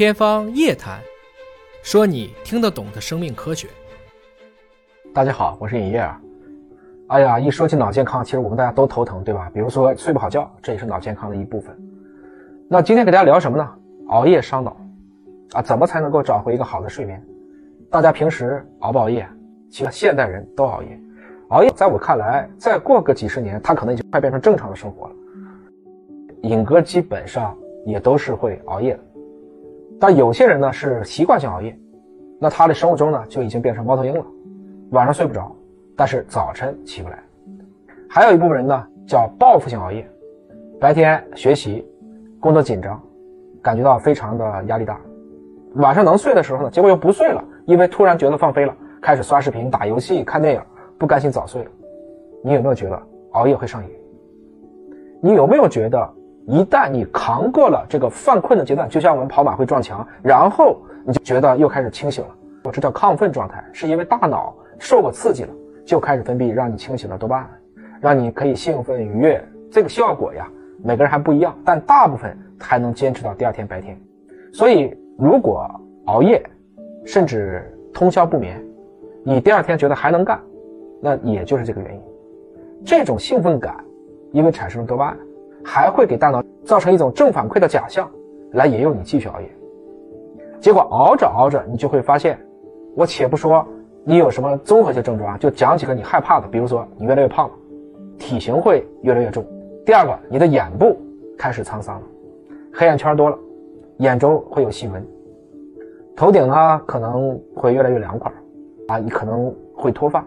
天方夜谭，说你听得懂的生命科学。大家好，我是尹烨。哎呀，一说起脑健康，其实我们大家都头疼，对吧？比如说睡不好觉，这也是脑健康的一部分。那今天给大家聊什么呢？熬夜伤脑啊，怎么才能够找回一个好的睡眠？大家平时熬不熬夜？其实现代人都熬夜。熬夜在我看来，再过个几十年，它可能已经快变成正常的生活了。尹哥基本上也都是会熬夜的，但有些人呢是习惯性熬夜，那他的生物钟呢就已经变成猫头鹰了，晚上睡不着，但是早晨起不来。还有一部分人呢叫报复性熬夜，白天学习工作紧张，感觉到非常的压力大，晚上能睡的时候呢，结果又不睡了，因为突然觉得放飞了，开始刷视频、打游戏、看电影。不甘心早睡了，你有没有觉得熬夜会上瘾？你有没有觉得一旦你扛过了这个犯困的阶段，就像我们跑马会撞墙，然后你就觉得又开始清醒了？我这叫亢奋状态，是因为大脑受过刺激了，就开始分泌让你清醒的多巴胺，让你可以兴奋愉悦。这个效果呀，每个人还不一样，但大部分还能坚持到第二天白天。所以，如果熬夜，甚至通宵不眠，你第二天觉得还能干。那也就是这个原因，这种兴奋感，因为产生了多巴胺，还会给大脑造成一种正反馈的假象，来引诱你继续熬夜。结果熬着熬着，你就会发现，我且不说你有什么综合性症状啊，就讲几个你害怕的，比如说你越来越胖了，体型会越来越重。第二个，你的眼部开始沧桑了，黑眼圈多了，眼周会有细纹，头顶呢可能会越来越凉快，啊，你可能会脱发。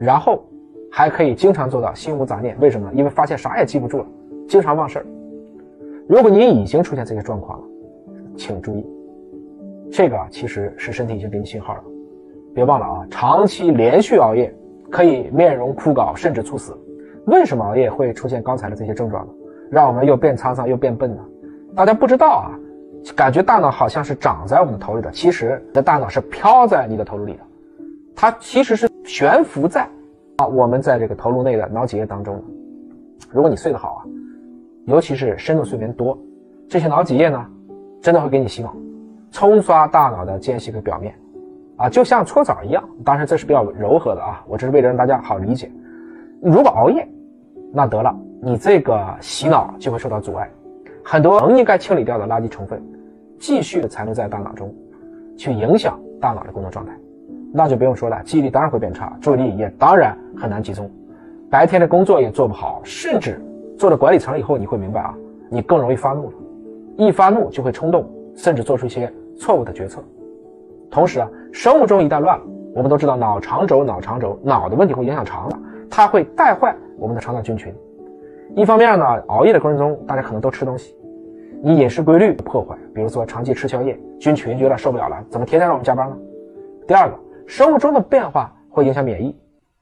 然后还可以经常做到心无杂念，为什么？因为发现啥也记不住了，经常忘事儿。如果你已经出现这些状况了，请注意，这个其实是身体已经给你信号了。别忘了啊，长期连续熬夜可以面容枯槁，甚至猝死。为什么熬夜会出现刚才的这些症状呢？让我们又变沧桑又变笨呢？大家不知道啊，感觉大脑好像是长在我们的头里的，其实你的大脑是飘在你的头颅里的，它其实是悬浮在。啊，我们在这个头颅内的脑脊液当中，如果你睡得好啊，尤其是深度睡眠多，这些脑脊液呢，真的会给你洗脑，冲刷大脑的间隙和表面，啊，就像搓澡一样。当然这是比较柔和的啊，我这是为了让大家好理解。如果熬夜，那得了，你这个洗脑就会受到阻碍，很多本应该清理掉的垃圾成分，继续残留在大脑中，去影响大脑的工作状态。那就不用说了，记忆力当然会变差，注意力也当然很难集中，白天的工作也做不好，甚至做了管理层以后，你会明白啊，你更容易发怒了，一发怒就会冲动，甚至做出一些错误的决策。同时啊，生物钟一旦乱了，我们都知道脑肠轴，脑肠轴，脑的问题会影响肠的，它会带坏我们的肠道菌群。一方面呢，熬夜的过程中，大家可能都吃东西，你饮食规律破坏，比如说长期吃宵夜，菌群有点受不了了，怎么天天让我们加班呢？第二个。生物钟的变化会影响免疫，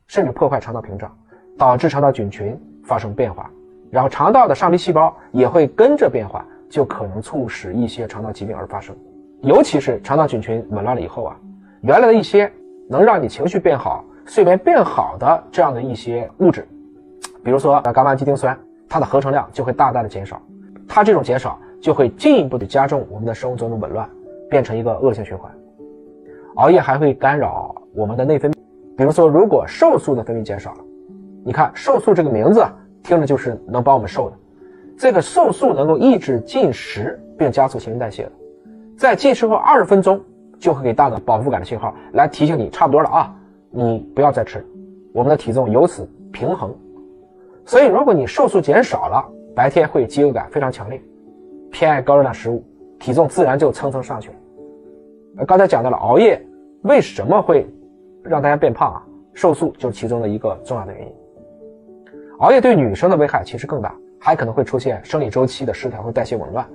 甚至破坏肠道屏障，导致肠道菌群发生变化，然后肠道的上皮细胞也会跟着变化，就可能促使一些肠道疾病而发生。尤其是肠道菌群紊乱了以后啊，原来的一些能让你情绪变好、睡眠变好的这样的一些物质，比如说伽马氨基丁酸，它的合成量就会大大的减少，它这种减少就会进一步的加重我们的生物钟的紊乱，变成一个恶性循环。熬夜还会干扰我们的内分泌，比如说，如果瘦素的分泌减少了，你看瘦素这个名字听着就是能帮我们瘦的，这个瘦素能够抑制进食并加速新陈代谢的，在进食后二十分钟就会给大脑饱腹感的信号，来提醒你差不多了啊，你不要再吃，我们的体重由此平衡。所以，如果你瘦素减少了，白天会饥饿感非常强烈，偏爱高热量食物，体重自然就蹭蹭上去了。刚才讲到了熬夜为什么会让大家变胖啊？瘦素就是其中的一个重要的原因。熬夜对女生的危害其实更大，还可能会出现生理周期的失调和代谢紊乱，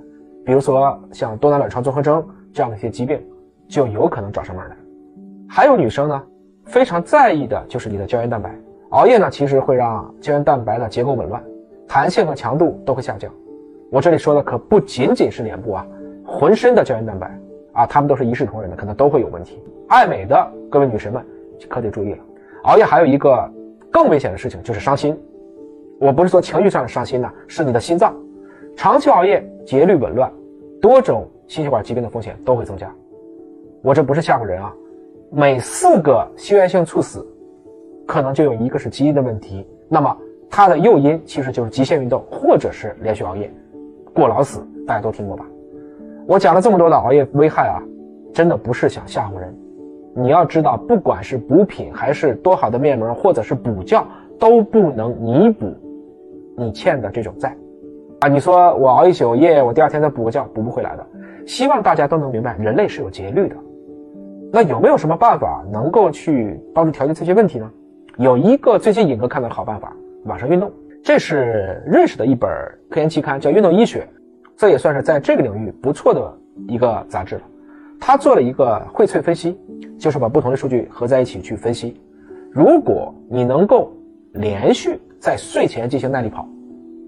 比如说像多囊卵巢综合征这样的一些疾病，就有可能找上门来。还有女生呢，非常在意的就是你的胶原蛋白。熬夜呢，其实会让胶原蛋白的结构紊乱，弹性和强度都会下降。我这里说的可不仅仅是脸部啊，浑身的胶原蛋白。啊，他们都是一视同仁的，可能都会有问题。爱美的各位女神们可得注意了，熬夜还有一个更危险的事情就是伤心。我不是说情绪上的伤心呐，是你的心脏。长期熬夜，节律紊乱，多种心血管疾病的风险都会增加。我这不是吓唬人啊，每四个心源性猝死，可能就有一个是基因的问题。那么它的诱因其实就是极限运动或者是连续熬夜、过劳死，大家都听过吧？我讲了这么多的熬夜危害啊，真的不是想吓唬人。你要知道，不管是补品还是多好的面膜，或者是补觉，都不能弥补你欠的这种债啊！你说我熬一宿夜，我第二天再补个觉，补不回来的。希望大家都能明白，人类是有节律的。那有没有什么办法能够去帮助调节这些问题呢？有一个最近尹哥看到的好办法，晚上运动。这是认识的一本科研期刊，叫《运动医学》，这也算是在这个领域不错的一个杂志了。他做了一个荟萃分析，就是把不同的数据合在一起去分析。如果你能够连续在睡前进行耐力跑，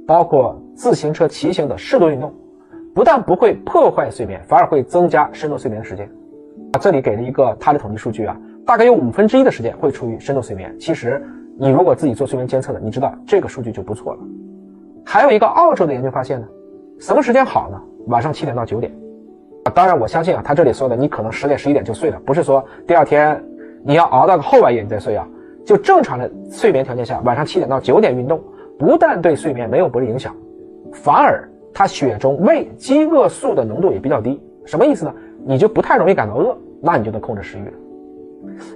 包括自行车骑行的适度运动，不但不会破坏睡眠，反而会增加深度睡眠的时间。啊，这里给了一个他的统计数据啊，大概有五分之一的时间会处于深度睡眠。其实你如果自己做睡眠监测的，你知道这个数据就不错了。还有一个澳洲的研究发现呢，什么时间好呢？晚上七点到九点。啊当然，我相信啊，他这里说的，你可能十点、十一点就睡了，不是说第二天你要熬到个后半夜你再睡啊。就正常的睡眠条件下，晚上七点到九点运动，不但对睡眠没有不利影响，反而他血中胃饥饿素的浓度也比较低。什么意思呢？你就不太容易感到饿，那你就能控制食欲了。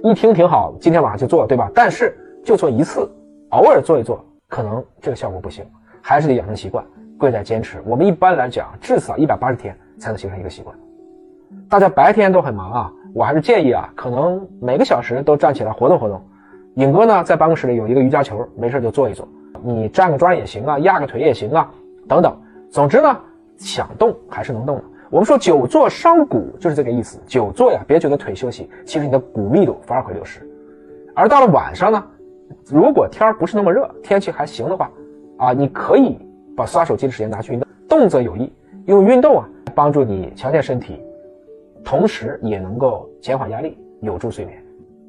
一听挺好，今天晚上就做，对吧？但是就做一次，偶尔做一做，可能这个效果不行，还是得养成习惯，贵在坚持。我们一般来讲，至少一百八十天才能形成一个习惯。大家白天都很忙啊，我还是建议啊，可能每个小时都站起来活动活动。尹哥呢，在办公室里有一个瑜伽球，没事就坐一坐。你站个桩也行啊，压个腿也行啊，等等。总之呢，想动还是能动的。我们说久坐伤骨，就是这个意思。久坐呀，别觉得腿休息，其实你的骨密度反而会流失。而到了晚上呢，如果天儿不是那么热，天气还行的话，啊，你可以把刷手机的时间拿去运动，动则有益，用运动啊帮助你强健身体。同时也能够减缓压力，有助睡眠。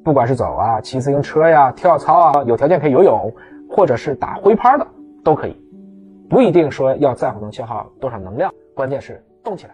不管是走啊、骑自行车呀、跳操啊，有条件可以游泳，或者是打挥拍的都可以。不一定说要在乎能消耗多少能量，关键是动起来。